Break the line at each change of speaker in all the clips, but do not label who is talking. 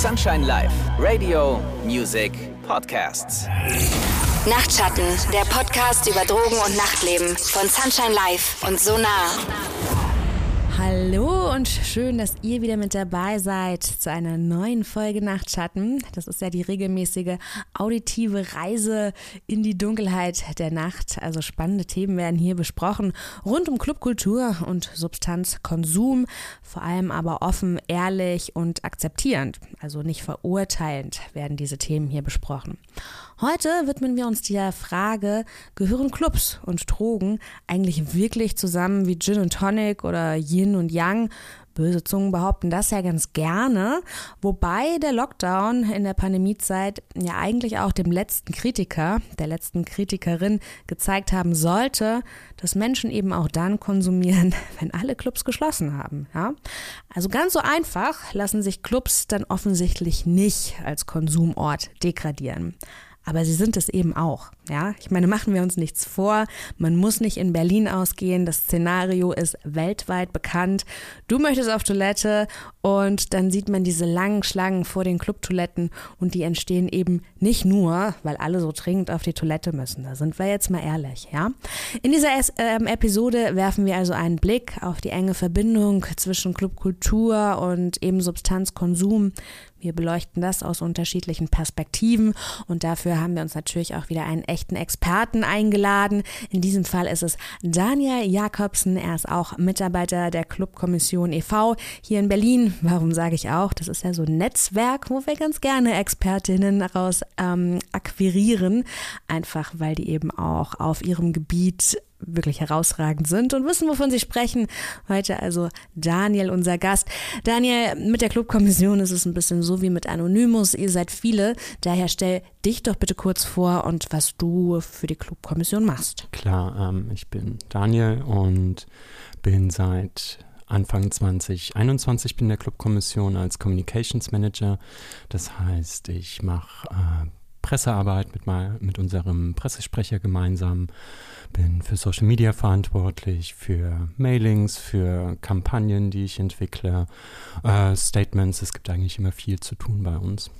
Sunshine Live, Radio, Music, Podcasts.
Nachtschatten, der Podcast über Drogen und Nachtleben von Sunshine Live und Sonar.
Und schön, dass ihr wieder mit dabei seid zu einer neuen Folge Nachtschatten. Das ist ja die regelmäßige auditive Reise in die Dunkelheit der Nacht. Also spannende Themen werden hier besprochen rund um Clubkultur und Substanzkonsum, vor allem aber offen, ehrlich und akzeptierend, also nicht verurteilend werden diese Themen hier besprochen. Heute widmen wir uns der Frage, gehören Clubs und Drogen eigentlich wirklich zusammen wie Gin und Tonic oder Yin und Yang? Böse Zungen behaupten das ja ganz gerne, wobei der Lockdown in der Pandemiezeit ja eigentlich auch dem letzten Kritiker, der letzten Kritikerin gezeigt haben sollte, dass Menschen eben auch dann konsumieren, wenn alle Clubs geschlossen haben. Ja? Also ganz so einfach lassen sich Clubs dann offensichtlich nicht als Konsumort degradieren aber sie sind es eben auch. Ja, ich meine, machen wir uns nichts vor. Man muss nicht in Berlin ausgehen. Das Szenario ist weltweit bekannt. Du möchtest auf Toilette und dann sieht man diese langen Schlangen vor den Clubtoiletten und die entstehen eben nicht nur, weil alle so dringend auf die Toilette müssen. Da sind wir jetzt mal ehrlich, ja. In dieser ähm, Episode werfen wir also einen Blick auf die enge Verbindung zwischen Clubkultur und eben Substanzkonsum. Wir beleuchten das aus unterschiedlichen Perspektiven und dafür haben wir uns natürlich auch wieder einen echten Experten eingeladen. In diesem Fall ist es Daniel Jakobsen. Er ist auch Mitarbeiter der Clubkommission e.V. hier in Berlin. Warum sage ich auch? Das ist ja so ein Netzwerk, wo wir ganz gerne Expertinnen daraus ähm, akquirieren, einfach weil die eben auch auf ihrem Gebiet wirklich herausragend sind und wissen, wovon sie sprechen. Heute also Daniel, unser Gast. Daniel, mit der Clubkommission ist es ein bisschen so wie mit Anonymous. Ihr seid viele. Daher stell dich doch bitte kurz vor und was du für die Clubkommission machst.
Klar, ähm, ich bin Daniel und bin seit Anfang 2021 bin in der Clubkommission als Communications Manager. Das heißt, ich mache äh, Pressearbeit mit, mal, mit unserem Pressesprecher gemeinsam, bin für Social Media verantwortlich, für Mailings, für Kampagnen, die ich entwickle, äh, Statements. Es gibt eigentlich immer viel zu tun bei uns.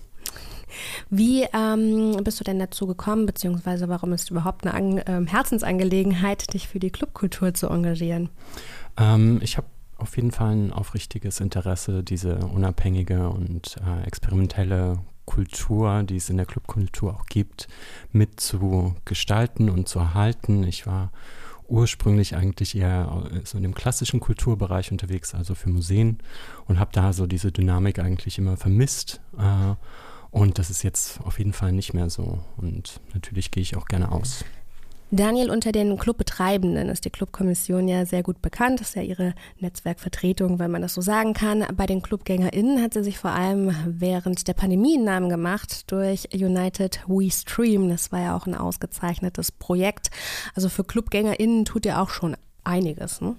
Wie ähm, bist du denn dazu gekommen, beziehungsweise warum ist überhaupt eine An äh, Herzensangelegenheit, dich für die Clubkultur zu engagieren?
Ähm, ich habe auf jeden Fall ein aufrichtiges Interesse, diese unabhängige und äh, experimentelle Kultur, die es in der Clubkultur auch gibt, mit zu gestalten und zu erhalten. Ich war ursprünglich eigentlich eher so in dem klassischen Kulturbereich unterwegs, also für Museen und habe da so diese Dynamik eigentlich immer vermisst. Äh, und das ist jetzt auf jeden Fall nicht mehr so. Und natürlich gehe ich auch gerne aus.
Daniel, unter den Clubbetreibenden ist die Clubkommission ja sehr gut bekannt. Das ist ja ihre Netzwerkvertretung, wenn man das so sagen kann. Bei den ClubgängerInnen hat sie sich vor allem während der Pandemie einen Namen gemacht durch United We Stream. Das war ja auch ein ausgezeichnetes Projekt. Also für ClubgängerInnen tut ihr auch schon einiges, ne?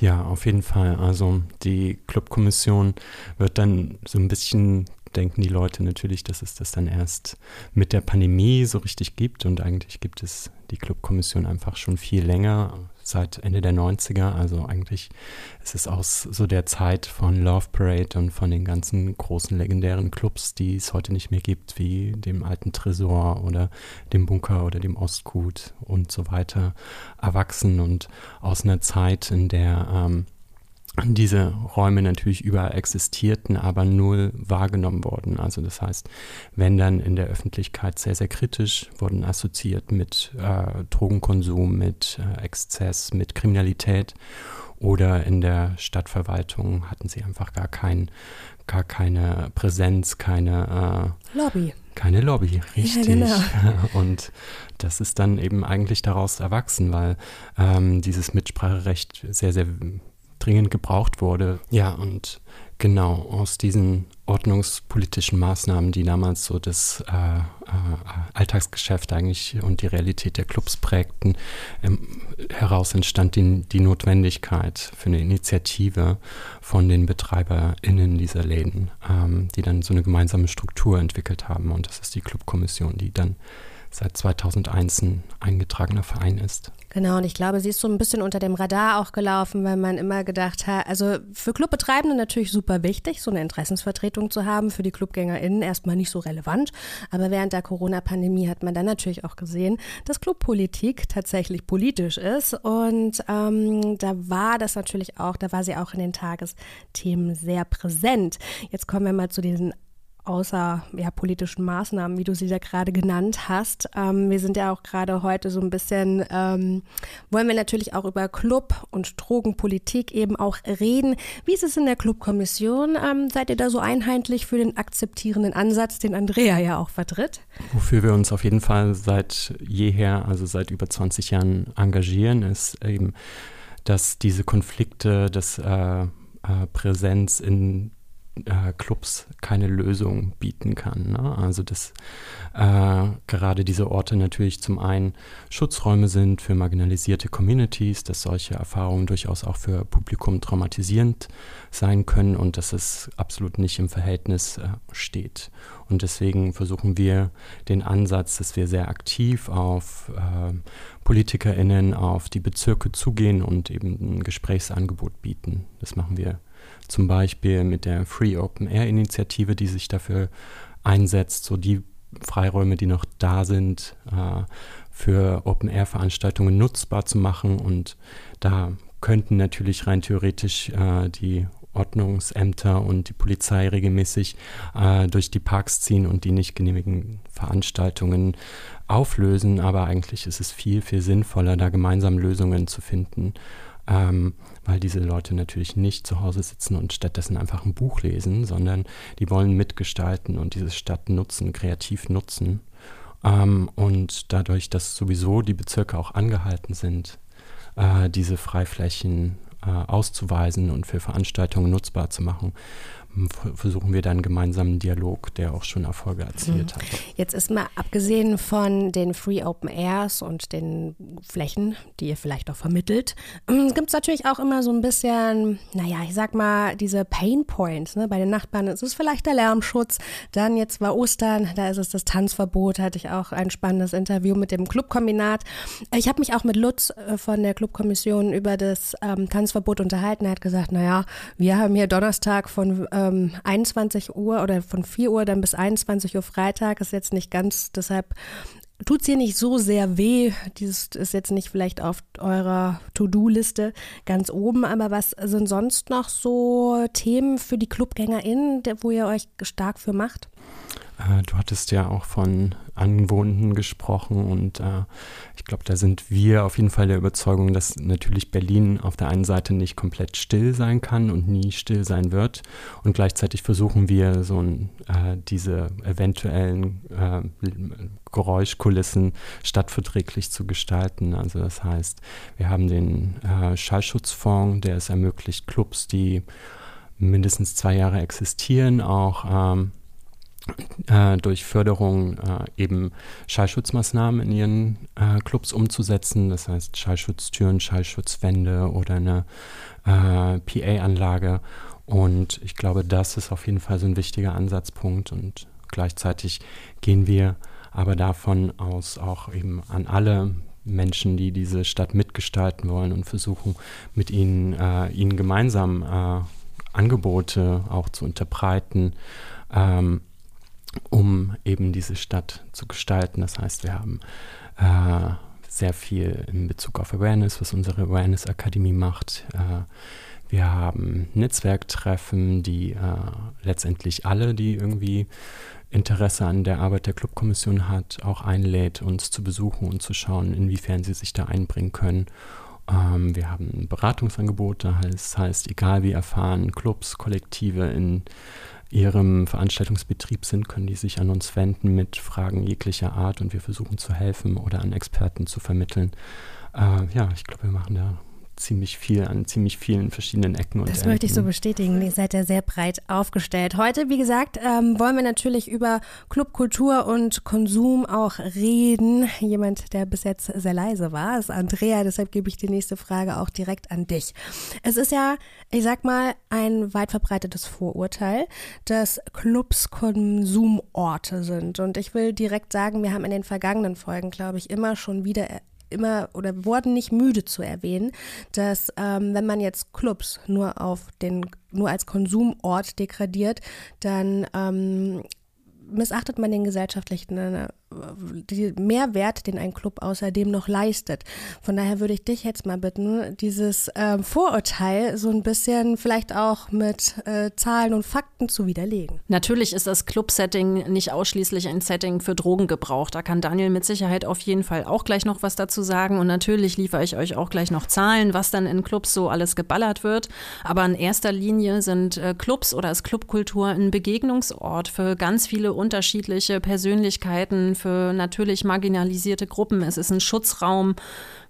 Ja, auf jeden Fall. Also die Clubkommission wird dann so ein bisschen denken die Leute natürlich, dass es das dann erst mit der Pandemie so richtig gibt. Und eigentlich gibt es die Clubkommission einfach schon viel länger, seit Ende der 90er. Also eigentlich ist es aus so der Zeit von Love Parade und von den ganzen großen legendären Clubs, die es heute nicht mehr gibt, wie dem alten Tresor oder dem Bunker oder dem Ostgut und so weiter, erwachsen und aus einer Zeit, in der ähm, diese Räume natürlich überall existierten, aber null wahrgenommen wurden. Also das heißt, wenn dann in der Öffentlichkeit sehr, sehr kritisch wurden assoziiert mit äh, Drogenkonsum, mit äh, Exzess, mit Kriminalität oder in der Stadtverwaltung hatten sie einfach gar kein, gar keine Präsenz, keine
äh, Lobby.
Keine Lobby, richtig. Ja, genau. Und das ist dann eben eigentlich daraus erwachsen, weil ähm, dieses Mitspracherecht sehr, sehr dringend gebraucht wurde. Ja, und genau aus diesen ordnungspolitischen Maßnahmen, die damals so das äh, äh, Alltagsgeschäft eigentlich und die Realität der Clubs prägten, ähm, heraus entstand die, die, Notwendigkeit für eine Initiative von den BetreiberInnen dieser Läden, ähm, die dann so eine gemeinsame Struktur entwickelt haben. Und das ist die Clubkommission, die dann seit 2001 ein eingetragener Verein ist.
Genau, und ich glaube, sie ist so ein bisschen unter dem Radar auch gelaufen, weil man immer gedacht hat, also für Clubbetreibende natürlich super wichtig, so eine Interessensvertretung zu haben, für die ClubgängerInnen erstmal nicht so relevant. Aber während der Corona-Pandemie hat man dann natürlich auch gesehen, dass Clubpolitik tatsächlich politisch ist. Und ähm, da war das natürlich auch, da war sie auch in den Tagesthemen sehr präsent. Jetzt kommen wir mal zu diesen außer ja, politischen Maßnahmen, wie du sie ja gerade genannt hast. Ähm, wir sind ja auch gerade heute so ein bisschen, ähm, wollen wir natürlich auch über Club und Drogenpolitik eben auch reden. Wie ist es in der Clubkommission? Ähm, seid ihr da so einheitlich für den akzeptierenden Ansatz, den Andrea ja auch vertritt?
Wofür wir uns auf jeden Fall seit jeher, also seit über 20 Jahren engagieren, ist eben, dass diese Konflikte, das äh, äh, Präsenz in äh, Clubs keine Lösung bieten kann. Ne? Also dass äh, gerade diese Orte natürlich zum einen Schutzräume sind für marginalisierte Communities, dass solche Erfahrungen durchaus auch für Publikum traumatisierend sein können und dass es absolut nicht im Verhältnis äh, steht. Und deswegen versuchen wir den Ansatz, dass wir sehr aktiv auf äh, PolitikerInnen, auf die Bezirke zugehen und eben ein Gesprächsangebot bieten. Das machen wir zum Beispiel mit der Free Open Air Initiative, die sich dafür einsetzt, so die Freiräume, die noch da sind, äh, für Open Air Veranstaltungen nutzbar zu machen. Und da könnten natürlich rein theoretisch äh, die Ordnungsämter und die Polizei regelmäßig äh, durch die Parks ziehen und die nicht genehmigen Veranstaltungen auflösen. Aber eigentlich ist es viel, viel sinnvoller, da gemeinsam Lösungen zu finden ähm, weil diese Leute natürlich nicht zu Hause sitzen und stattdessen einfach ein Buch lesen, sondern die wollen mitgestalten und diese Stadt nutzen, kreativ nutzen. Ähm, und dadurch, dass sowieso die Bezirke auch angehalten sind, äh, diese Freiflächen äh, auszuweisen und für Veranstaltungen nutzbar zu machen, versuchen wir dann gemeinsam einen Dialog, der auch schon Erfolge erzielt mhm. hat.
Jetzt ist mal abgesehen von den Free Open Airs und den Flächen, die ihr vielleicht auch vermittelt, ähm, gibt es natürlich auch immer so ein bisschen, naja, ich sag mal, diese Pain Points. Ne? Bei den Nachbarn ist es vielleicht der Lärmschutz. Dann jetzt war Ostern, da ist es das Tanzverbot. Hatte ich auch ein spannendes Interview mit dem Clubkombinat. Ich habe mich auch mit Lutz äh, von der Clubkommission über das ähm, Tanzverbot unterhalten. Er hat gesagt, naja, wir haben hier Donnerstag von äh, ähm, 21 Uhr oder von 4 Uhr dann bis 21 Uhr Freitag ist jetzt nicht ganz, deshalb tut es hier nicht so sehr weh. Dieses ist jetzt nicht vielleicht auf eurer To-Do-Liste ganz oben, aber was sind sonst noch so Themen für die ClubgängerInnen, wo ihr euch stark für macht?
Äh, du hattest ja auch von Anwohnenden gesprochen und äh, ich glaube, da sind wir auf jeden Fall der Überzeugung, dass natürlich Berlin auf der einen Seite nicht komplett still sein kann und nie still sein wird und gleichzeitig versuchen wir so ein, äh, diese eventuellen äh, Geräuschkulissen stadtverträglich zu gestalten. Also das heißt, wir haben den äh, Schallschutzfonds, der es ermöglicht, Clubs, die mindestens zwei Jahre existieren, auch ähm, äh, durch Förderung äh, eben Schallschutzmaßnahmen in ihren äh, Clubs umzusetzen. Das heißt Schallschutztüren, Schallschutzwände oder eine äh, PA-Anlage. Und ich glaube, das ist auf jeden Fall so ein wichtiger Ansatzpunkt. Und gleichzeitig gehen wir aber davon aus auch eben an alle Menschen, die diese Stadt mitgestalten wollen und versuchen, mit ihnen, äh, ihnen gemeinsam äh, Angebote auch zu unterbreiten. Ähm, um eben diese Stadt zu gestalten. Das heißt, wir haben äh, sehr viel in Bezug auf Awareness, was unsere Awareness Akademie macht. Äh, wir haben Netzwerktreffen, die äh, letztendlich alle, die irgendwie Interesse an der Arbeit der Clubkommission hat, auch einlädt, uns zu besuchen und zu schauen, inwiefern sie sich da einbringen können. Ähm, wir haben Beratungsangebote, das heißt, egal wie erfahren Clubs, Kollektive in ihrem Veranstaltungsbetrieb sind, können die sich an uns wenden mit Fragen jeglicher Art und wir versuchen zu helfen oder an Experten zu vermitteln. Äh, ja, ich glaube, wir machen da ziemlich viel an ziemlich vielen verschiedenen Ecken und
Das möchte ich so bestätigen. Ihr seid ja sehr breit aufgestellt. Heute, wie gesagt, ähm, wollen wir natürlich über Clubkultur und Konsum auch reden. Jemand, der bis jetzt sehr leise war, ist Andrea. Deshalb gebe ich die nächste Frage auch direkt an dich. Es ist ja, ich sag mal, ein weit verbreitetes Vorurteil, dass Clubs Konsumorte sind. Und ich will direkt sagen, wir haben in den vergangenen Folgen, glaube ich, immer schon wieder immer oder wurden nicht müde zu erwähnen, dass ähm, wenn man jetzt Clubs nur auf den nur als Konsumort degradiert, dann ähm, missachtet man den gesellschaftlichen äh, Mehrwert, den ein Club außerdem noch leistet. Von daher würde ich dich jetzt mal bitten, dieses äh, Vorurteil so ein bisschen vielleicht auch mit äh, Zahlen und Fakten zu widerlegen.
Natürlich ist das Club-Setting nicht ausschließlich ein Setting für Drogengebrauch. Da kann Daniel mit Sicherheit auf jeden Fall auch gleich noch was dazu sagen. Und natürlich liefere ich euch auch gleich noch Zahlen, was dann in Clubs so alles geballert wird. Aber in erster Linie sind äh, Clubs oder ist Clubkultur ein Begegnungsort für ganz viele unterschiedliche Persönlichkeiten, für natürlich marginalisierte Gruppen. Es ist ein Schutzraum.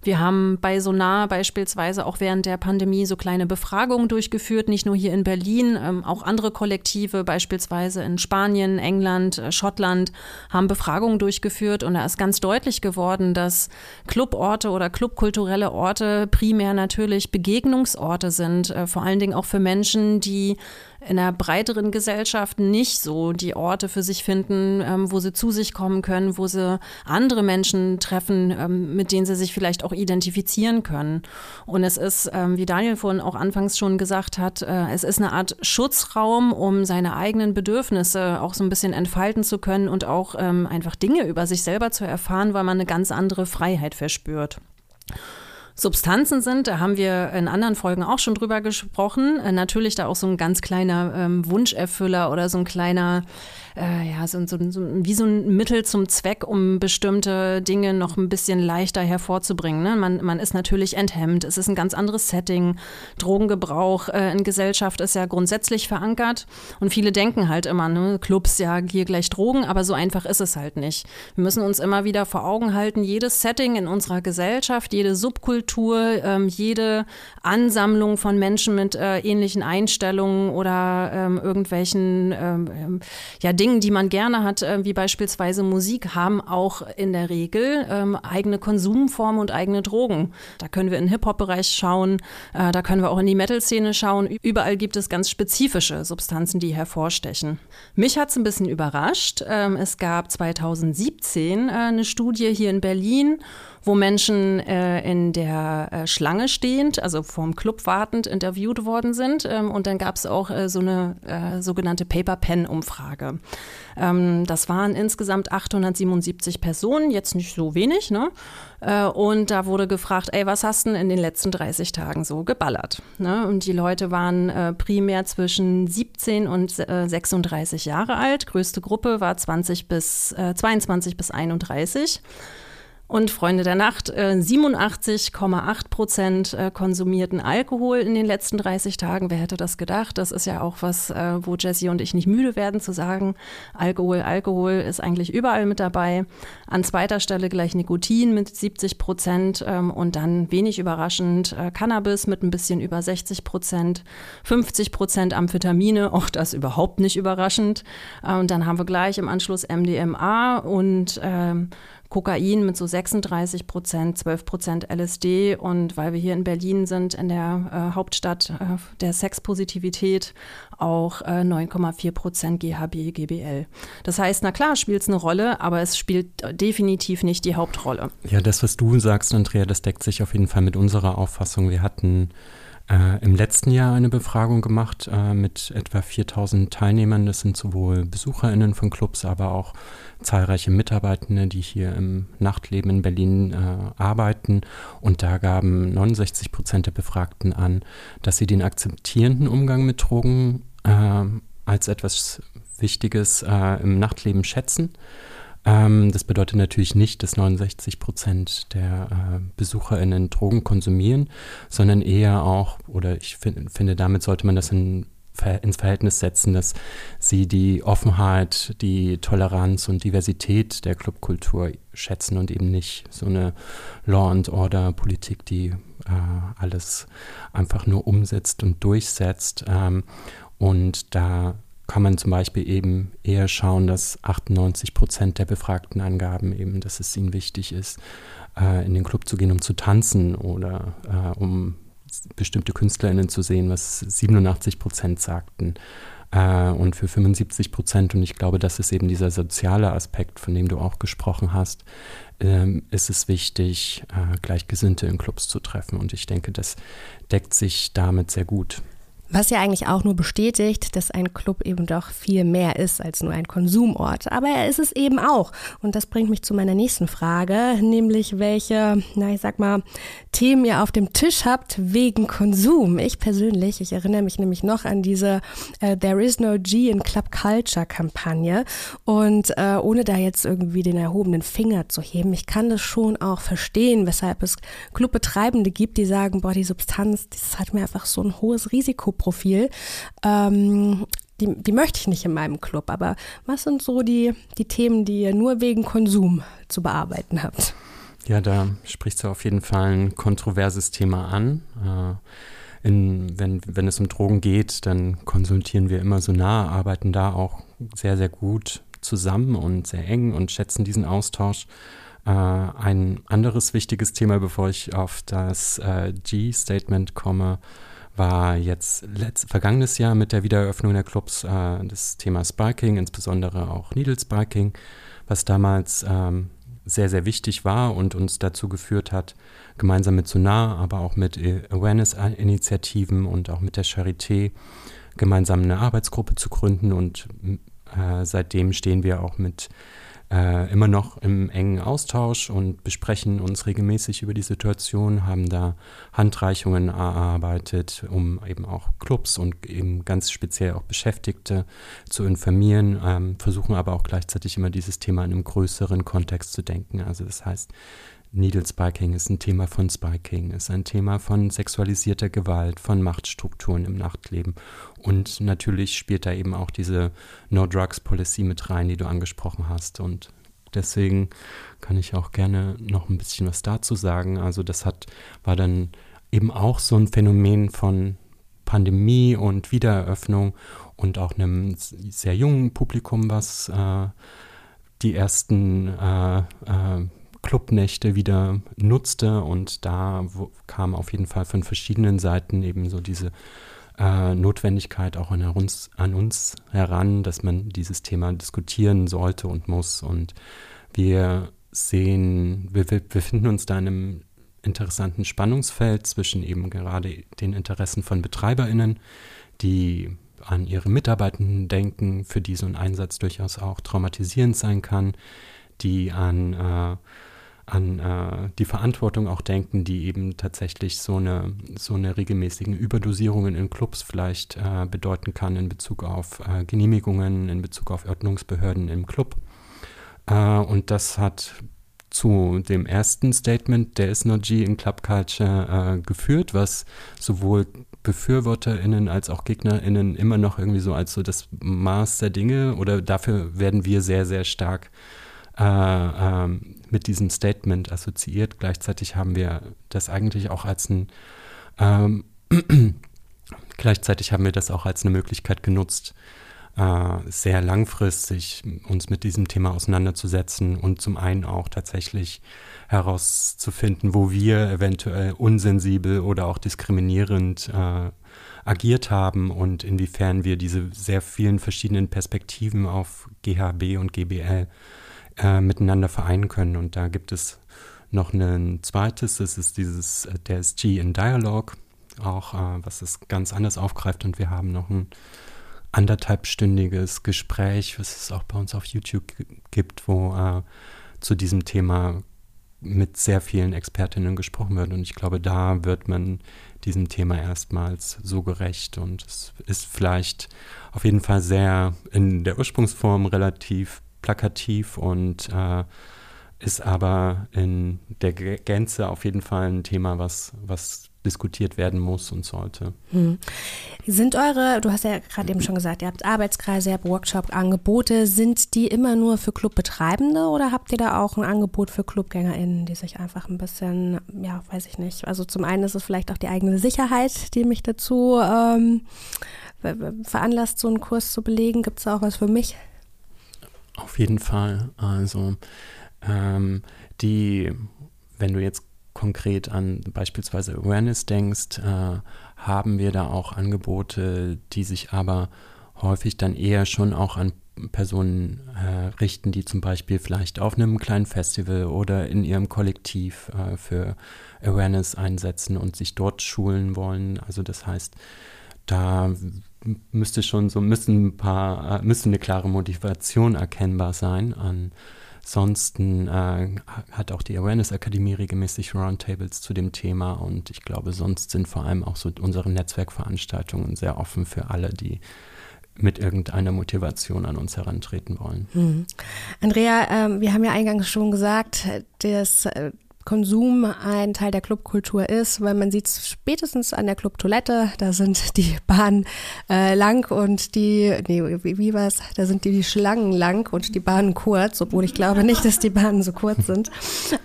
Wir haben bei Sonar beispielsweise auch während der Pandemie so kleine Befragungen durchgeführt, nicht nur hier in Berlin, ähm, auch andere Kollektive, beispielsweise in Spanien, England, äh, Schottland, haben Befragungen durchgeführt. Und da ist ganz deutlich geworden, dass Cluborte oder clubkulturelle Orte primär natürlich Begegnungsorte sind, äh, vor allen Dingen auch für Menschen, die in einer breiteren Gesellschaft nicht so die Orte für sich finden, ähm, wo sie zu sich kommen können, wo sie andere Menschen treffen, ähm, mit denen sie sich vielleicht auch identifizieren können. Und es ist, ähm, wie Daniel vorhin auch anfangs schon gesagt hat, äh, es ist eine Art Schutzraum, um seine eigenen Bedürfnisse auch so ein bisschen entfalten zu können und auch ähm, einfach Dinge über sich selber zu erfahren, weil man eine ganz andere Freiheit verspürt. Substanzen sind, da haben wir in anderen Folgen auch schon drüber gesprochen. Äh, natürlich da auch so ein ganz kleiner ähm, Wunscherfüller oder so ein kleiner äh, ja, so, so, so, wie so ein Mittel zum Zweck, um bestimmte Dinge noch ein bisschen leichter hervorzubringen. Ne? Man, man ist natürlich enthemmt, es ist ein ganz anderes Setting. Drogengebrauch äh, in Gesellschaft ist ja grundsätzlich verankert und viele denken halt immer, ne, Clubs, ja, hier gleich Drogen, aber so einfach ist es halt nicht. Wir müssen uns immer wieder vor Augen halten, jedes Setting in unserer Gesellschaft, jede Subkultur, ähm, jede Ansammlung von Menschen mit äh, ähnlichen Einstellungen oder ähm, irgendwelchen ähm, ja, Dingen, die man gerne hat, äh, wie beispielsweise Musik, haben auch in der Regel ähm, eigene Konsumformen und eigene Drogen. Da können wir in den Hip-Hop-Bereich schauen, äh, da können wir auch in die Metal-Szene schauen. Überall gibt es ganz spezifische Substanzen, die hervorstechen. Mich hat es ein bisschen überrascht. Ähm, es gab 2017 äh, eine Studie hier in Berlin wo Menschen äh, in der äh, Schlange stehend, also vorm Club wartend, interviewt worden sind. Ähm, und dann gab es auch äh, so eine äh, sogenannte Paper-Pen-Umfrage. Ähm, das waren insgesamt 877 Personen, jetzt nicht so wenig, ne? Äh, und da wurde gefragt, ey, was hast du denn in den letzten 30 Tagen so geballert? Ne? Und die Leute waren äh, primär zwischen 17 und 36 Jahre alt. Größte Gruppe war 20 bis, 22 bis 31. Und Freunde der Nacht, 87,8 äh, Prozent äh, konsumierten Alkohol in den letzten 30 Tagen. Wer hätte das gedacht? Das ist ja auch was, äh, wo Jessie und ich nicht müde werden zu sagen. Alkohol, Alkohol ist eigentlich überall mit dabei. An zweiter Stelle gleich Nikotin mit 70 Prozent ähm, und dann wenig überraschend Cannabis mit ein bisschen über 60 Prozent, 50 Prozent Amphetamine, auch das überhaupt nicht überraschend. Und dann haben wir gleich im Anschluss MDMA und ähm, Kokain mit so 36 Prozent, 12 Prozent LSD und weil wir hier in Berlin sind, in der äh, Hauptstadt äh, der Sexpositivität, auch äh, 9,4 Prozent GHB, GBL. Das heißt, na klar spielt es eine Rolle, aber es spielt definitiv nicht die Hauptrolle.
Ja, das, was du sagst, Andrea, das deckt sich auf jeden Fall mit unserer Auffassung. Wir hatten äh, im letzten Jahr eine Befragung gemacht äh, mit etwa 4000 Teilnehmern. Das sind sowohl BesucherInnen von Clubs, aber auch zahlreiche Mitarbeitende, die hier im Nachtleben in Berlin äh, arbeiten. Und da gaben 69 Prozent der Befragten an, dass sie den akzeptierenden Umgang mit Drogen äh, als etwas Wichtiges äh, im Nachtleben schätzen. Ähm, das bedeutet natürlich nicht, dass 69 Prozent der äh, BesucherInnen Drogen konsumieren, sondern eher auch, oder ich find, finde, damit sollte man das in ins Verhältnis setzen, dass sie die Offenheit, die Toleranz und Diversität der Clubkultur schätzen und eben nicht so eine Law and Order Politik, die äh, alles einfach nur umsetzt und durchsetzt. Ähm, und da kann man zum Beispiel eben eher schauen, dass 98 Prozent der Befragten angaben eben, dass es ihnen wichtig ist, äh, in den Club zu gehen, um zu tanzen oder äh, um bestimmte KünstlerInnen zu sehen, was 87 Prozent sagten. Äh, und für 75 Prozent, und ich glaube, das ist eben dieser soziale Aspekt, von dem du auch gesprochen hast, ähm, ist es wichtig, äh, Gleichgesinnte in Clubs zu treffen. Und ich denke, das deckt sich damit sehr gut.
Was ja eigentlich auch nur bestätigt, dass ein Club eben doch viel mehr ist als nur ein Konsumort. Aber er ist es eben auch. Und das bringt mich zu meiner nächsten Frage, nämlich welche, na ich sag mal, Themen ihr auf dem Tisch habt wegen Konsum. Ich persönlich, ich erinnere mich nämlich noch an diese äh, There is no G in Club Culture Kampagne. Und äh, ohne da jetzt irgendwie den erhobenen Finger zu heben, ich kann das schon auch verstehen, weshalb es Clubbetreibende gibt, die sagen, boah, die Substanz, das hat mir einfach so ein hohes Risiko Profil. Ähm, die, die möchte ich nicht in meinem Club. Aber was sind so die, die Themen, die ihr nur wegen Konsum zu bearbeiten habt?
Ja, da sprichst du auf jeden Fall ein kontroverses Thema an. Äh, in, wenn, wenn es um Drogen geht, dann konsultieren wir immer so nah, arbeiten da auch sehr, sehr gut zusammen und sehr eng und schätzen diesen Austausch. Äh, ein anderes wichtiges Thema, bevor ich auf das äh, G-Statement komme, war jetzt letzt, vergangenes Jahr mit der Wiedereröffnung der Clubs äh, das Thema Spiking, insbesondere auch Needle Spiking, was damals ähm, sehr, sehr wichtig war und uns dazu geführt hat, gemeinsam mit Sonar, aber auch mit Awareness-Initiativen und auch mit der Charité gemeinsam eine Arbeitsgruppe zu gründen. Und äh, seitdem stehen wir auch mit äh, immer noch im engen Austausch und besprechen uns regelmäßig über die Situation, haben da Handreichungen erarbeitet, um eben auch Clubs und eben ganz speziell auch Beschäftigte zu informieren, ähm, versuchen aber auch gleichzeitig immer dieses Thema in einem größeren Kontext zu denken. Also das heißt, Needle Spiking ist ein Thema von Spiking, ist ein Thema von sexualisierter Gewalt, von Machtstrukturen im Nachtleben. Und natürlich spielt da eben auch diese No Drugs Policy mit rein, die du angesprochen hast. Und deswegen kann ich auch gerne noch ein bisschen was dazu sagen. Also das hat, war dann eben auch so ein Phänomen von Pandemie und Wiedereröffnung und auch einem sehr jungen Publikum, was äh, die ersten äh, äh, Clubnächte wieder nutzte und da kam auf jeden Fall von verschiedenen Seiten eben so diese äh, Notwendigkeit auch an uns, an uns heran, dass man dieses Thema diskutieren sollte und muss. Und wir sehen, wir, wir befinden uns da in einem interessanten Spannungsfeld zwischen eben gerade den Interessen von BetreiberInnen, die an ihre Mitarbeitenden denken, für die so ein Einsatz durchaus auch traumatisierend sein kann, die an äh, an äh, die Verantwortung auch denken, die eben tatsächlich so eine, so eine regelmäßigen Überdosierungen in Clubs vielleicht äh, bedeuten kann in Bezug auf äh, Genehmigungen, in Bezug auf Ordnungsbehörden im Club. Äh, und das hat zu dem ersten Statement der SNOG in Club Culture äh, geführt, was sowohl BefürworterInnen als auch GegnerInnen immer noch irgendwie so als so das Maß der Dinge oder dafür werden wir sehr, sehr stark äh, ähm, mit diesem Statement assoziiert. Gleichzeitig haben wir das eigentlich auch als ein ähm, gleichzeitig haben wir das auch als eine Möglichkeit genutzt, äh, sehr langfristig uns mit diesem Thema auseinanderzusetzen und zum einen auch tatsächlich herauszufinden, wo wir eventuell unsensibel oder auch diskriminierend äh, agiert haben und inwiefern wir diese sehr vielen verschiedenen Perspektiven auf GHB und GBL äh, miteinander vereinen können. Und da gibt es noch ein zweites, das ist dieses, äh, der ist G in Dialogue, auch äh, was es ganz anders aufgreift. Und wir haben noch ein anderthalbstündiges Gespräch, was es auch bei uns auf YouTube gibt, wo äh, zu diesem Thema mit sehr vielen Expertinnen gesprochen wird. Und ich glaube, da wird man diesem Thema erstmals so gerecht. Und es ist vielleicht auf jeden Fall sehr in der Ursprungsform relativ plakativ und äh, ist aber in der Gänze auf jeden Fall ein Thema, was, was diskutiert werden muss und sollte.
Hm. Sind eure, du hast ja gerade eben schon gesagt, ihr habt Arbeitskreise, ihr habt Workshop-Angebote, sind die immer nur für Clubbetreibende oder habt ihr da auch ein Angebot für ClubgängerInnen, die sich einfach ein bisschen, ja, weiß ich nicht, also zum einen ist es vielleicht auch die eigene Sicherheit, die mich dazu ähm, veranlasst, so einen Kurs zu belegen. Gibt es auch was für mich?
Auf jeden Fall. Also ähm, die, wenn du jetzt konkret an beispielsweise Awareness denkst, äh, haben wir da auch Angebote, die sich aber häufig dann eher schon auch an Personen äh, richten, die zum Beispiel vielleicht auf einem kleinen Festival oder in ihrem Kollektiv äh, für Awareness einsetzen und sich dort schulen wollen. Also das heißt, da müsste schon so müssen ein paar, äh, müsste eine klare Motivation erkennbar sein an Ansonsten äh, hat auch die Awareness Akademie regelmäßig Roundtables zu dem Thema und ich glaube, sonst sind vor allem auch so unsere Netzwerkveranstaltungen sehr offen für alle, die mit irgendeiner Motivation an uns herantreten wollen.
Hm. Andrea, äh, wir haben ja eingangs schon gesagt, dass äh, Konsum ein Teil der Clubkultur ist, weil man sieht es spätestens an der Clubtoilette, da sind die Bahnen äh, lang und die, nee, wie, wie es? Da sind die, die Schlangen lang und die Bahnen kurz, obwohl ich glaube nicht, dass die Bahnen so kurz sind.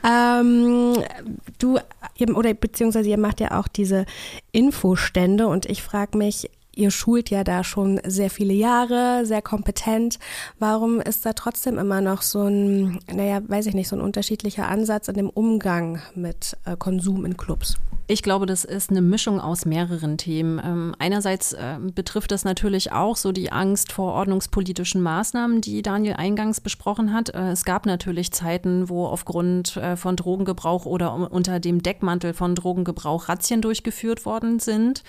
Ähm, du, oder beziehungsweise ihr macht ja auch diese Infostände und ich frage mich, ihr schult ja da schon sehr viele Jahre, sehr kompetent. Warum ist da trotzdem immer noch so ein, naja, weiß ich nicht, so ein unterschiedlicher Ansatz in dem Umgang mit äh, Konsum in Clubs?
Ich glaube, das ist eine Mischung aus mehreren Themen. Ähm, einerseits äh, betrifft das natürlich auch so die Angst vor ordnungspolitischen Maßnahmen, die Daniel eingangs besprochen hat. Äh, es gab natürlich Zeiten, wo aufgrund äh, von Drogengebrauch oder unter dem Deckmantel von Drogengebrauch Razzien durchgeführt worden sind.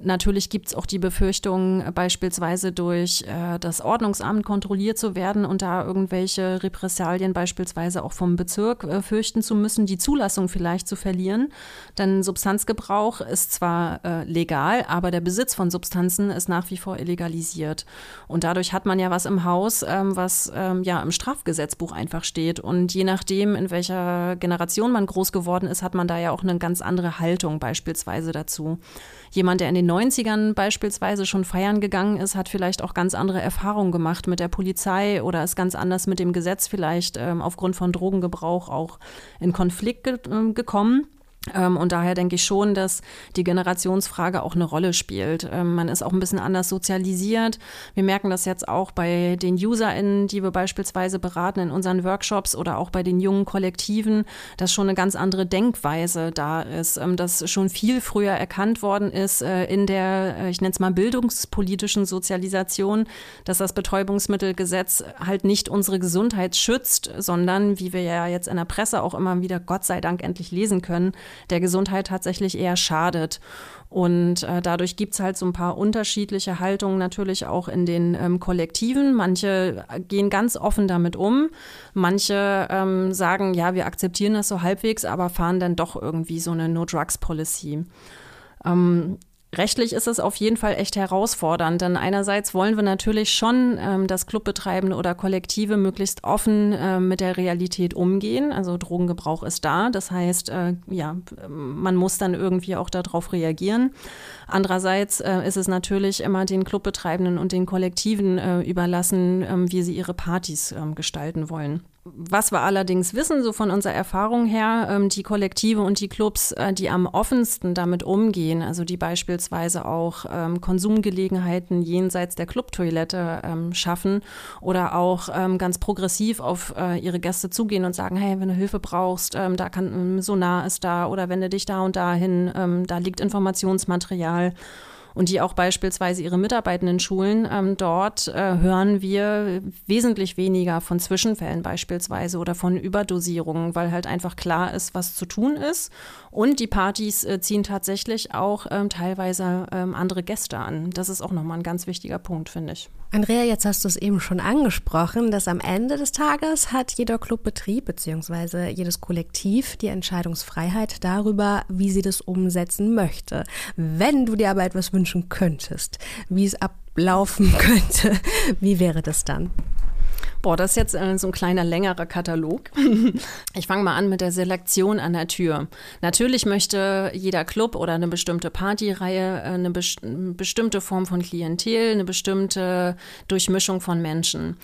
Natürlich gibt es auch die Befürchtung, äh, beispielsweise durch äh, das Ordnungsamt kontrolliert zu werden und da irgendwelche Repressalien beispielsweise auch vom Bezirk äh, fürchten zu müssen, die Zulassung vielleicht zu verlieren. Denn Substanzgebrauch ist zwar äh, legal, aber der Besitz von Substanzen ist nach wie vor illegalisiert. Und dadurch hat man ja was im Haus, ähm, was ähm, ja im Strafgesetzbuch einfach steht. Und je nachdem, in welcher Generation man groß geworden ist, hat man da ja auch eine ganz andere Haltung beispielsweise dazu. Jemand, der in den 90ern beispielsweise schon feiern gegangen ist, hat vielleicht auch ganz andere Erfahrungen gemacht mit der Polizei oder ist ganz anders mit dem Gesetz vielleicht ähm, aufgrund von Drogengebrauch auch in Konflikt ge äh, gekommen. Ähm, und daher denke ich schon, dass die Generationsfrage auch eine Rolle spielt. Ähm, man ist auch ein bisschen anders sozialisiert. Wir merken das jetzt auch bei den UserInnen, die wir beispielsweise beraten in unseren Workshops oder auch bei den jungen Kollektiven, dass schon eine ganz andere Denkweise da ist, ähm, dass schon viel früher erkannt worden ist äh, in der, äh, ich nenne es mal bildungspolitischen Sozialisation, dass das Betäubungsmittelgesetz halt nicht unsere Gesundheit schützt, sondern, wie wir ja jetzt in der Presse auch immer wieder Gott sei Dank endlich lesen können, der Gesundheit tatsächlich eher schadet. Und äh, dadurch gibt es halt so ein paar unterschiedliche Haltungen natürlich auch in den ähm, Kollektiven. Manche gehen ganz offen damit um. Manche ähm, sagen, ja, wir akzeptieren das so halbwegs, aber fahren dann doch irgendwie so eine No-Drugs-Policy. Ähm, Rechtlich ist es auf jeden Fall echt herausfordernd, denn einerseits wollen wir natürlich schon, ähm, dass Clubbetreibende oder Kollektive möglichst offen äh, mit der Realität umgehen. Also Drogengebrauch ist da, das heißt, äh, ja, man muss dann irgendwie auch darauf reagieren. Andererseits äh, ist es natürlich immer den Clubbetreibenden und den Kollektiven äh, überlassen, äh, wie sie ihre Partys ähm, gestalten wollen. Was wir allerdings wissen, so von unserer Erfahrung her, ähm, die Kollektive und die Clubs, äh, die am offensten damit umgehen, also die beispielsweise auch ähm, Konsumgelegenheiten jenseits der Clubtoilette ähm, schaffen oder auch ganz progressiv auf äh, ihre Gäste zugehen und sagen, hey, wenn du Hilfe brauchst, da kann ähm, Sonar ist da oder wende dich da und dahin, da liegt Informationsmaterial und die auch beispielsweise ihre Mitarbeitenden schulen. Ähm, dort äh, hören wir wesentlich weniger von Zwischenfällen beispielsweise oder von Überdosierungen, weil halt einfach klar ist, was zu tun ist. Und die Partys äh, ziehen tatsächlich auch ähm, teilweise ähm, andere Gäste an. Das ist auch nochmal ein ganz wichtiger Punkt, finde ich.
Andrea, jetzt hast du es eben schon angesprochen, dass am Ende des Tages hat jeder Clubbetrieb bzw. jedes Kollektiv die Entscheidungsfreiheit darüber, wie sie das umsetzen möchte. Wenn du dir aber etwas wünschen könntest, wie es ablaufen könnte, wie wäre das dann?
Boah, das ist jetzt äh, so ein kleiner, längerer Katalog. ich fange mal an mit der Selektion an der Tür. Natürlich möchte jeder Club oder eine bestimmte Partyreihe äh, eine best bestimmte Form von Klientel, eine bestimmte Durchmischung von Menschen.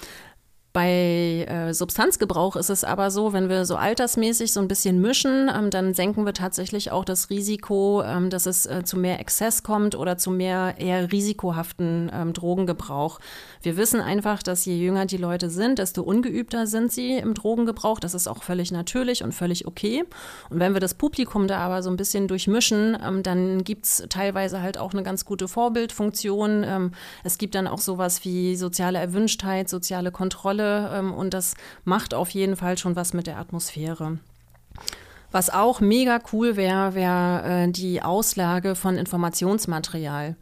Bei äh, Substanzgebrauch ist es aber so, wenn wir so altersmäßig so ein bisschen mischen, ähm, dann senken wir tatsächlich auch das Risiko, ähm, dass es äh, zu mehr Exzess kommt oder zu mehr eher risikohaften ähm, Drogengebrauch. Wir wissen einfach, dass je jünger die Leute sind, desto ungeübter sind sie im Drogengebrauch. Das ist auch völlig natürlich und völlig okay. Und wenn wir das Publikum da aber so ein bisschen durchmischen, ähm, dann gibt es teilweise halt auch eine ganz gute Vorbildfunktion. Ähm, es gibt dann auch sowas wie soziale Erwünschtheit, soziale Kontrolle ähm, und das macht auf jeden Fall schon was mit der Atmosphäre. Was auch mega cool wäre, wäre äh, die Auslage von Informationsmaterial.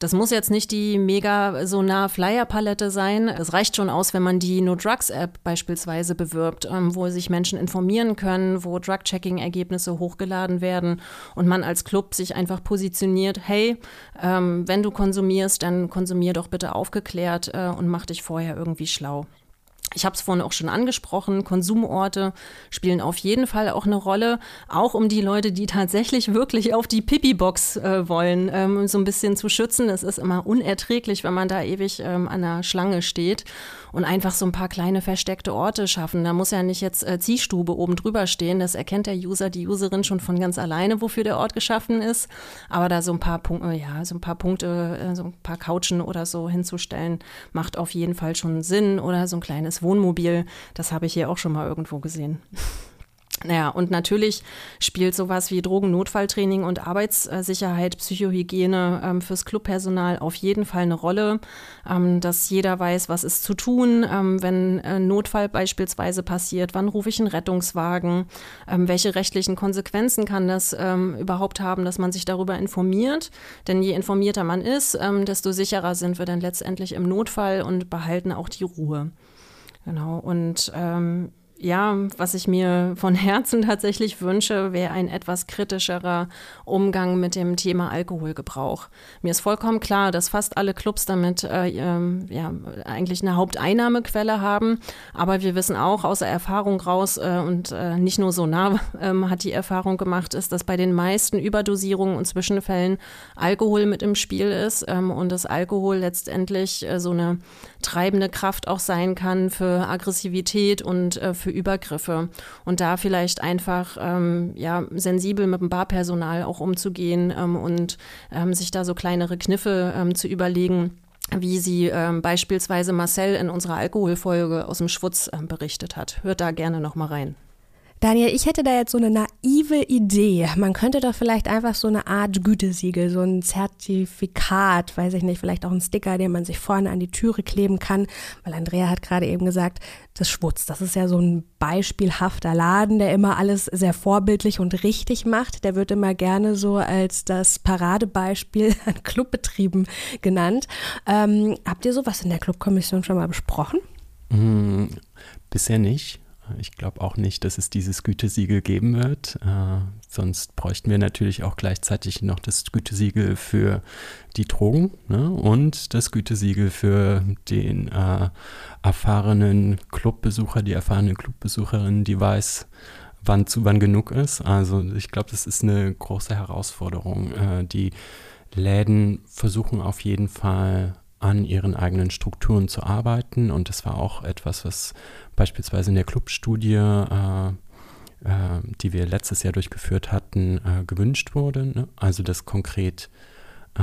Das muss jetzt nicht die mega sonar Flyer-Palette sein. Es reicht schon aus, wenn man die No Drugs App beispielsweise bewirbt, ähm, wo sich Menschen informieren können, wo Drug-Checking-Ergebnisse hochgeladen werden und man als Club sich einfach positioniert, hey, ähm, wenn du konsumierst, dann konsumier doch bitte aufgeklärt äh, und mach dich vorher irgendwie schlau. Ich habe es vorhin auch schon angesprochen, Konsumorte spielen auf jeden Fall auch eine Rolle, auch um die Leute, die tatsächlich wirklich auf die Pipi-Box äh, wollen, ähm, so ein bisschen zu schützen. Es ist immer unerträglich, wenn man da ewig ähm, an der Schlange steht und einfach so ein paar kleine versteckte Orte schaffen. Da muss ja nicht jetzt äh, Ziehstube oben drüber stehen, das erkennt der User, die Userin schon von ganz alleine, wofür der Ort geschaffen ist. Aber da so ein paar Punkte, ja, so ein paar Punkte, äh, so ein paar Couchen oder so hinzustellen, macht auf jeden Fall schon Sinn oder so ein kleines Wohnmobil. Das habe ich hier auch schon mal irgendwo gesehen. Naja, und natürlich spielt sowas wie Drogennotfalltraining und Arbeitssicherheit, Psychohygiene ähm, fürs Clubpersonal auf jeden Fall eine Rolle, ähm, dass jeder weiß, was ist zu tun, ähm, wenn ein Notfall beispielsweise passiert, wann rufe ich einen Rettungswagen, ähm, welche rechtlichen Konsequenzen kann das ähm, überhaupt haben, dass man sich darüber informiert. Denn je informierter man ist, ähm, desto sicherer sind wir dann letztendlich im Notfall und behalten auch die Ruhe. Genau. Und ähm, ja, was ich mir von Herzen tatsächlich wünsche, wäre ein etwas kritischerer Umgang mit dem Thema Alkoholgebrauch. Mir ist vollkommen klar, dass fast alle Clubs damit äh, ähm, ja, eigentlich eine Haupteinnahmequelle haben. Aber wir wissen auch aus der Erfahrung raus äh, und äh, nicht nur so nah ähm, hat die Erfahrung gemacht, ist, dass bei den meisten Überdosierungen und Zwischenfällen Alkohol mit im Spiel ist ähm, und dass Alkohol letztendlich äh, so eine treibende Kraft auch sein kann für Aggressivität und äh, für Übergriffe. Und da vielleicht einfach ähm, ja, sensibel mit dem Barpersonal auch umzugehen ähm, und ähm, sich da so kleinere Kniffe ähm, zu überlegen wie sie ähm, beispielsweise Marcel in unserer Alkoholfolge aus dem Schwutz ähm, berichtet hat. Hört da gerne noch mal rein.
Daniel, ich hätte da jetzt so eine naive Idee. Man könnte doch vielleicht einfach so eine Art Gütesiegel, so ein Zertifikat, weiß ich nicht, vielleicht auch ein Sticker, den man sich vorne an die Türe kleben kann, weil Andrea hat gerade eben gesagt, das Schwutz, das ist ja so ein beispielhafter Laden, der immer alles sehr vorbildlich und richtig macht. Der wird immer gerne so als das Paradebeispiel an Clubbetrieben genannt. Ähm, habt ihr sowas in der Clubkommission schon mal besprochen?
Hm, bisher nicht. Ich glaube auch nicht, dass es dieses Gütesiegel geben wird. Äh, sonst bräuchten wir natürlich auch gleichzeitig noch das Gütesiegel für die Drogen ne? und das Gütesiegel für den äh, erfahrenen Clubbesucher, die erfahrene Clubbesucherin, die weiß, wann zu wann genug ist. Also ich glaube, das ist eine große Herausforderung. Äh, die Läden versuchen auf jeden Fall an ihren eigenen Strukturen zu arbeiten. Und das war auch etwas, was beispielsweise in der Clubstudie, äh, äh, die wir letztes Jahr durchgeführt hatten, äh, gewünscht wurde. Ne? Also dass konkret äh,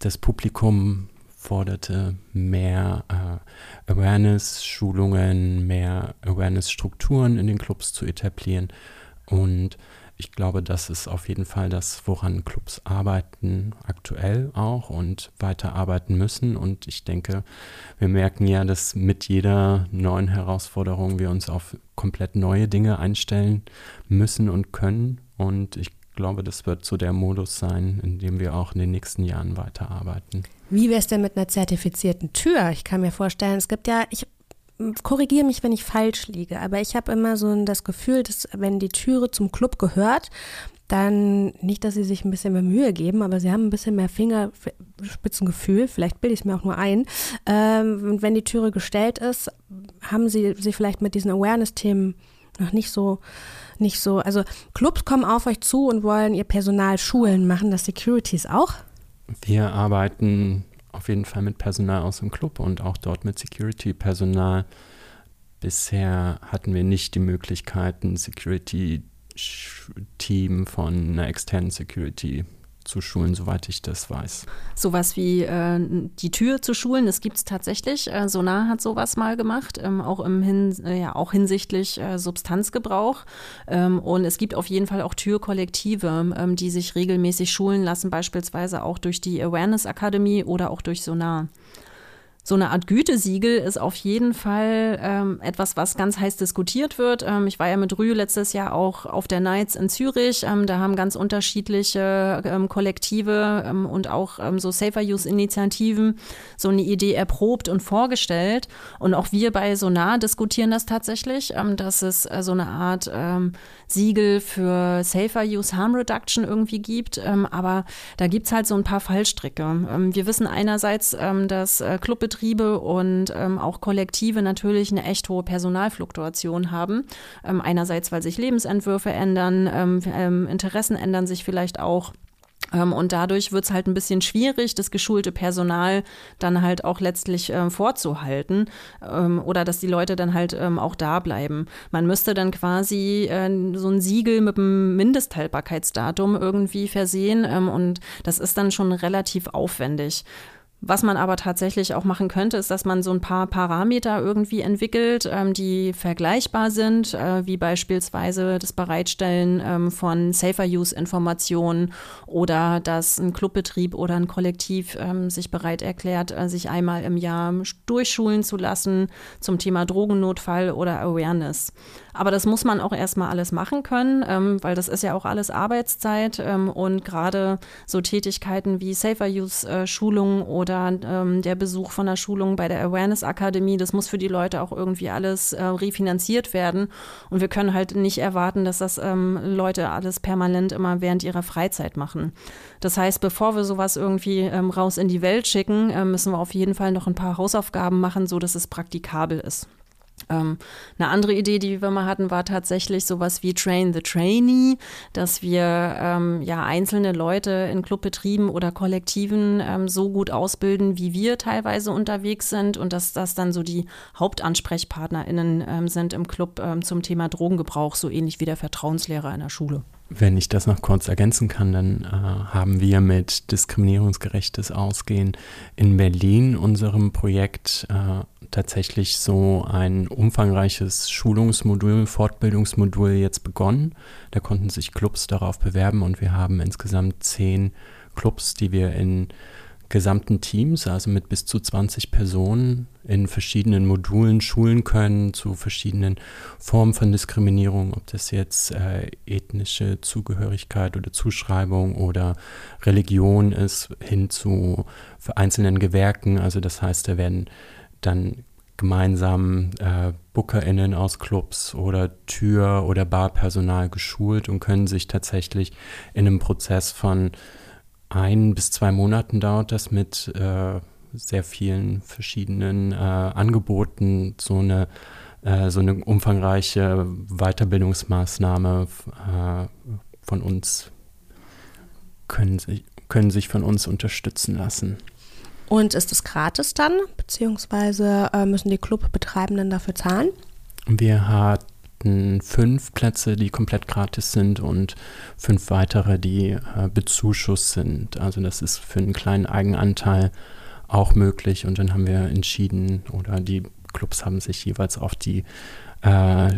das Publikum forderte mehr äh, Awareness-Schulungen, mehr Awareness-Strukturen in den Clubs zu etablieren und ich glaube, das ist auf jeden Fall das, woran Clubs arbeiten, aktuell auch und weiter arbeiten müssen. Und ich denke, wir merken ja, dass mit jeder neuen Herausforderung wir uns auf komplett neue Dinge einstellen müssen und können. Und ich glaube, das wird so der Modus sein, in dem wir auch in den nächsten Jahren weiterarbeiten.
Wie wäre es denn mit einer zertifizierten Tür? Ich kann mir vorstellen, es gibt ja, ich korrigiere mich, wenn ich falsch liege, aber ich habe immer so das Gefühl, dass wenn die Türe zum Club gehört, dann nicht, dass sie sich ein bisschen mehr Mühe geben, aber sie haben ein bisschen mehr Fingerspitzengefühl, vielleicht bilde ich es mir auch nur ein. Ähm, wenn die Türe gestellt ist,
haben Sie sich vielleicht mit diesen Awareness-Themen noch nicht so, nicht so, also Clubs kommen auf euch zu und wollen ihr Personal schulen, machen das Securities auch?
Wir arbeiten auf jeden Fall mit Personal aus dem Club und auch dort mit Security-Personal. Bisher hatten wir nicht die Möglichkeiten, Security-Team von einer externen Security zu schulen, soweit ich das weiß.
Sowas wie äh, die Tür zu schulen, das gibt es tatsächlich. Äh, Sonar hat sowas mal gemacht, ähm, auch, im Hin äh, ja, auch hinsichtlich äh, Substanzgebrauch. Ähm, und es gibt auf jeden Fall auch Türkollektive, ähm, die sich regelmäßig schulen lassen, beispielsweise auch durch die Awareness Akademie oder auch durch Sonar so eine Art Gütesiegel ist auf jeden Fall ähm, etwas, was ganz heiß diskutiert wird. Ähm, ich war ja mit Rü letztes Jahr auch auf der Nights in Zürich. Ähm, da haben ganz unterschiedliche ähm, Kollektive ähm, und auch ähm, so Safer Use Initiativen so eine Idee erprobt und vorgestellt. Und auch wir bei Sonar diskutieren das tatsächlich, dass es äh, so eine Art Siegel für Safer Use Harm Reduction irgendwie gibt. aber da gibt es halt so ein paar Fallstricke. wir wissen einerseits, dass äh, Clubbetriebe Betriebe und ähm, auch Kollektive natürlich eine echt hohe Personalfluktuation haben. Ähm, einerseits, weil sich Lebensentwürfe ändern, ähm, ähm Interessen ändern sich vielleicht auch. Ähm, und dadurch wird es halt ein bisschen schwierig, das geschulte Personal dann halt auch letztlich äh, vorzuhalten ähm, oder dass die Leute dann halt ähm, auch da bleiben. Man müsste dann quasi äh, so ein Siegel mit einem Mindesthaltbarkeitsdatum irgendwie versehen ähm, und das ist dann schon relativ aufwendig. Was man aber tatsächlich auch machen könnte, ist, dass man so ein paar Parameter irgendwie entwickelt, ähm, die vergleichbar sind, äh, wie beispielsweise das Bereitstellen ähm, von Safer-Use-Informationen oder dass ein Clubbetrieb oder ein Kollektiv ähm, sich bereit erklärt, äh, sich einmal im Jahr durchschulen zu lassen zum Thema Drogennotfall oder Awareness. Aber das muss man auch erstmal alles machen können, ähm, weil das ist ja auch alles Arbeitszeit ähm, und gerade so Tätigkeiten wie Safer-Use-Schulungen äh, oder ähm, der Besuch von der Schulung bei der Awareness Akademie, das muss für die Leute auch irgendwie alles äh, refinanziert werden. Und wir können halt nicht erwarten, dass das ähm, Leute alles permanent immer während ihrer Freizeit machen. Das heißt, bevor wir sowas irgendwie ähm, raus in die Welt schicken, äh, müssen wir auf jeden Fall noch ein paar Hausaufgaben machen, so dass es praktikabel ist. Ähm, eine andere Idee, die wir mal hatten, war tatsächlich sowas wie Train the Trainee, dass wir ähm, ja einzelne Leute in Clubbetrieben oder Kollektiven ähm, so gut ausbilden, wie wir teilweise unterwegs sind und dass das dann so die HauptansprechpartnerInnen ähm, sind im Club ähm, zum Thema Drogengebrauch, so ähnlich wie der Vertrauenslehrer in der Schule.
Wenn ich das noch kurz ergänzen kann, dann äh, haben wir mit diskriminierungsgerechtes Ausgehen in Berlin unserem Projekt äh, tatsächlich so ein umfangreiches Schulungsmodul, Fortbildungsmodul jetzt begonnen. Da konnten sich Clubs darauf bewerben und wir haben insgesamt zehn Clubs, die wir in gesamten Teams, also mit bis zu 20 Personen in verschiedenen Modulen schulen können zu verschiedenen Formen von Diskriminierung, ob das jetzt äh, ethnische Zugehörigkeit oder Zuschreibung oder Religion ist, hin zu einzelnen Gewerken. Also das heißt, da werden dann gemeinsam äh, BookerInnen aus Clubs oder Tür- oder Barpersonal geschult und können sich tatsächlich in einem Prozess von ein bis zwei Monaten dauert das mit äh, sehr vielen verschiedenen äh, Angeboten, so eine, äh, so eine umfangreiche Weiterbildungsmaßnahme äh, von uns können, können sich von uns unterstützen lassen.
Und ist es gratis dann, beziehungsweise äh, müssen die Clubbetreibenden dafür zahlen?
Wir hatten fünf Plätze, die komplett gratis sind und fünf weitere, die äh, bezuschusst sind. Also das ist für einen kleinen Eigenanteil auch möglich. Und dann haben wir entschieden, oder die Clubs haben sich jeweils auf die äh,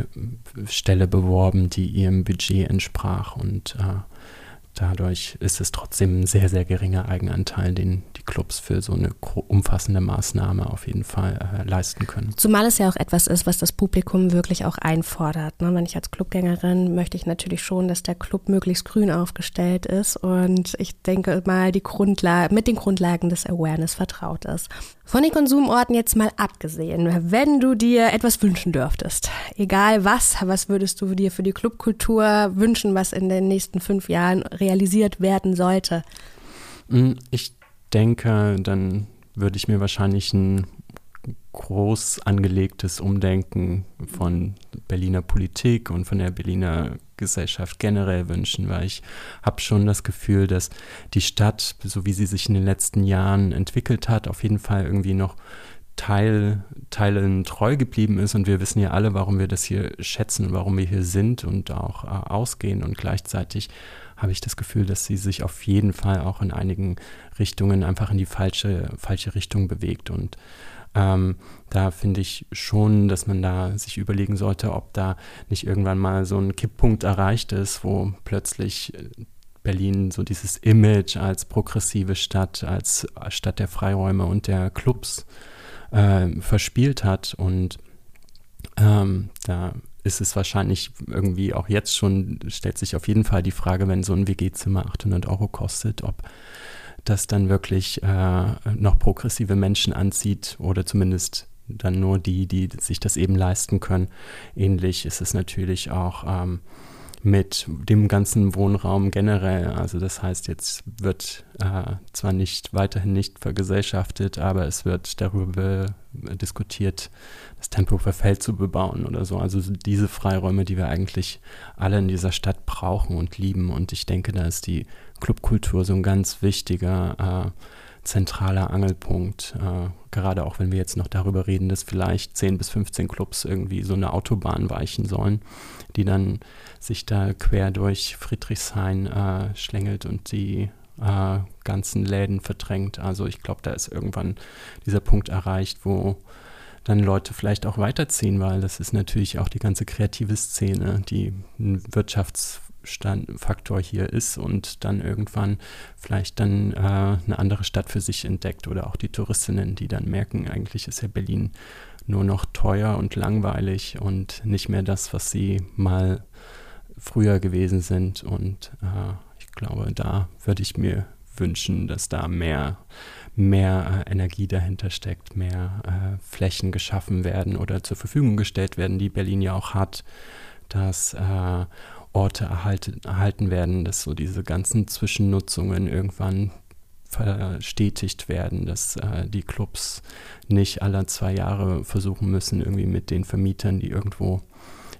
Stelle beworben, die ihrem Budget entsprach. Und äh, dadurch ist es trotzdem ein sehr, sehr geringer Eigenanteil, den die Clubs für so eine umfassende Maßnahme auf jeden Fall äh, leisten können.
Zumal es ja auch etwas ist, was das Publikum wirklich auch einfordert. Ne? Wenn ich als Clubgängerin möchte ich natürlich schon, dass der Club möglichst grün aufgestellt ist und ich denke mal, die Grundlage, mit den Grundlagen des Awareness vertraut ist. Von den Konsumorten jetzt mal abgesehen, wenn du dir etwas wünschen dürftest, egal was, was würdest du dir für die Clubkultur wünschen, was in den nächsten fünf Jahren realisiert werden sollte?
Hm, ich denke, dann würde ich mir wahrscheinlich ein groß angelegtes Umdenken von Berliner Politik und von der Berliner Gesellschaft generell wünschen, weil ich habe schon das Gefühl, dass die Stadt, so wie sie sich in den letzten Jahren entwickelt hat, auf jeden Fall irgendwie noch Teil, Teilen treu geblieben ist und wir wissen ja alle, warum wir das hier schätzen, warum wir hier sind und auch äh, ausgehen und gleichzeitig habe ich das Gefühl, dass sie sich auf jeden Fall auch in einigen Richtungen einfach in die falsche, falsche Richtung bewegt und ähm, da finde ich schon, dass man da sich überlegen sollte, ob da nicht irgendwann mal so ein Kipppunkt erreicht ist, wo plötzlich äh, Berlin so dieses Image als progressive Stadt, als Stadt der Freiräume und der Clubs äh, verspielt hat. Und ähm, da ist es wahrscheinlich irgendwie auch jetzt schon, stellt sich auf jeden Fall die Frage, wenn so ein WG-Zimmer 800 Euro kostet, ob das dann wirklich äh, noch progressive Menschen anzieht oder zumindest dann nur die, die sich das eben leisten können. Ähnlich ist es natürlich auch ähm, mit dem ganzen Wohnraum generell. Also das heißt, jetzt wird äh, zwar nicht weiterhin nicht vergesellschaftet, aber es wird darüber diskutiert, das Tempo Feld zu bebauen oder so. Also diese Freiräume, die wir eigentlich alle in dieser Stadt brauchen und lieben. Und ich denke, da ist die Clubkultur so ein ganz wichtiger äh, zentraler Angelpunkt. Äh, gerade auch wenn wir jetzt noch darüber reden, dass vielleicht 10 bis 15 Clubs irgendwie so eine Autobahn weichen sollen, die dann sich da quer durch Friedrichshain äh, schlängelt und die äh, ganzen Läden verdrängt. Also ich glaube, da ist irgendwann dieser Punkt erreicht, wo dann Leute vielleicht auch weiterziehen, weil das ist natürlich auch die ganze kreative Szene, die ein Wirtschafts Faktor hier ist und dann irgendwann vielleicht dann äh, eine andere Stadt für sich entdeckt oder auch die Touristinnen, die dann merken, eigentlich ist ja Berlin nur noch teuer und langweilig und nicht mehr das, was sie mal früher gewesen sind. Und äh, ich glaube, da würde ich mir wünschen, dass da mehr, mehr äh, Energie dahinter steckt, mehr äh, Flächen geschaffen werden oder zur Verfügung gestellt werden, die Berlin ja auch hat, dass äh, Orte erhalten, erhalten werden, dass so diese ganzen Zwischennutzungen irgendwann verstetigt werden, dass äh, die Clubs nicht alle zwei Jahre versuchen müssen, irgendwie mit den Vermietern, die irgendwo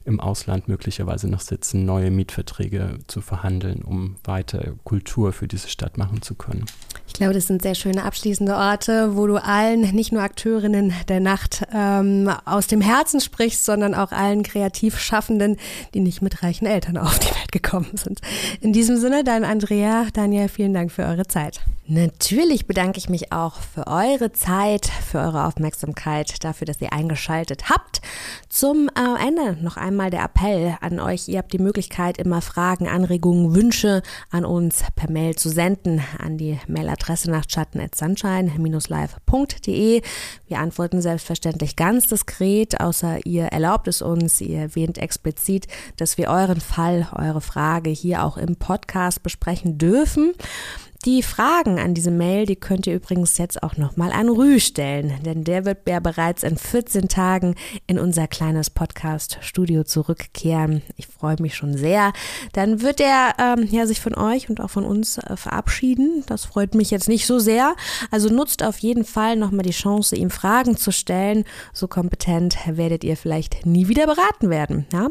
im Ausland möglicherweise noch sitzen, neue Mietverträge zu verhandeln, um weiter Kultur für diese Stadt machen zu können.
Ich glaube, das sind sehr schöne abschließende Orte, wo du allen, nicht nur Akteurinnen der Nacht, ähm, aus dem Herzen sprichst, sondern auch allen kreativ Schaffenden, die nicht mit reichen Eltern auf die Welt gekommen sind. In diesem Sinne, dein Andrea, Daniel, vielen Dank für eure Zeit. Natürlich bedanke ich mich auch für eure Zeit, für eure Aufmerksamkeit, dafür, dass ihr eingeschaltet habt. Zum äh, Ende noch einmal der Appell an euch. Ihr habt die Möglichkeit, immer Fragen, Anregungen, Wünsche an uns per Mail zu senden an die Mailadresse nachtschatten.sunshine-live.de. Wir antworten selbstverständlich ganz diskret, außer ihr erlaubt es uns. Ihr erwähnt explizit, dass wir euren Fall, eure Frage hier auch im Podcast besprechen dürfen. Die Fragen an diese Mail, die könnt ihr übrigens jetzt auch nochmal an Rü stellen, denn der wird ja bereits in 14 Tagen in unser kleines Podcast-Studio zurückkehren. Ich freue mich schon sehr. Dann wird er ähm, ja, sich von euch und auch von uns äh, verabschieden. Das freut mich jetzt nicht so sehr. Also nutzt auf jeden Fall nochmal die Chance, ihm Fragen zu stellen. So kompetent werdet ihr vielleicht nie wieder beraten werden. Ja?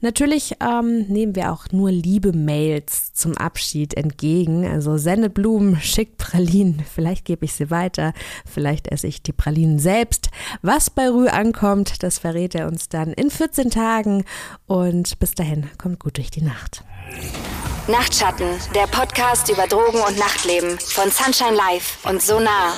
Natürlich ähm, nehmen wir auch nur liebe Mails zum Abschied entgegen. Also sendet sendet Blumen, schickt Pralinen. Vielleicht gebe ich sie weiter, vielleicht esse ich die Pralinen selbst. Was bei Rü ankommt, das verrät er uns dann in 14 Tagen. Und bis dahin, kommt gut durch die Nacht.
Nachtschatten, der Podcast über Drogen und Nachtleben von Sunshine Life und Sonar.